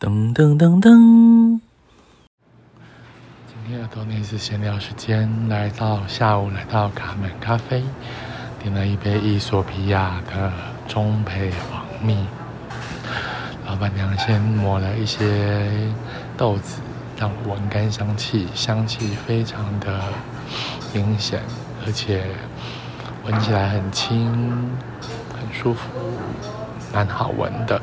噔噔噔噔！今天的多内斯闲聊时间来到下午，来到卡门咖啡，点了一杯伊索比亚的中配黄蜜。老板娘先抹了一些豆子，让我闻干香气，香气非常的明显，而且闻起来很轻，很舒服，蛮好闻的。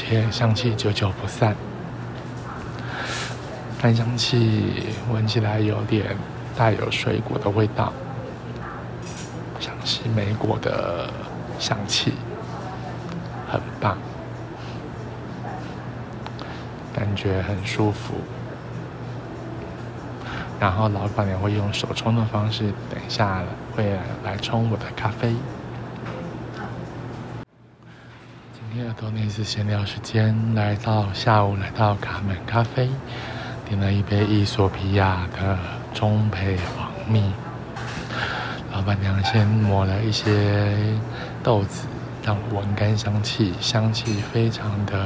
而且香气久久不散，干香气闻起来有点带有水果的味道，像是莓果的香气，很棒，感觉很舒服。然后老板娘会用手冲的方式，等一下会来冲我的咖啡。今天的多内斯闲聊时间来到下午，来到卡门咖啡，点了一杯伊索比亚的中配黄蜜。老板娘先抹了一些豆子，让我闻干香气，香气非常的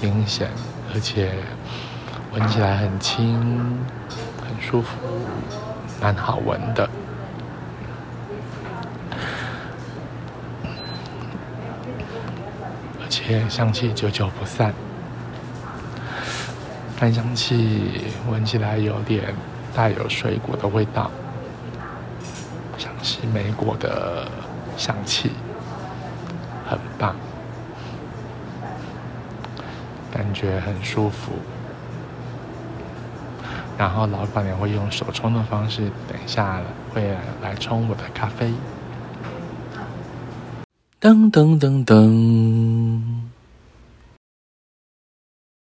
明显，而且闻起来很轻，很舒服，蛮好闻的。而且香气久久不散，干香气闻起来有点带有水果的味道，像是莓果的香气，很棒，感觉很舒服。然后老板娘会用手冲的方式，等一下会来冲我的咖啡。噔噔噔噔！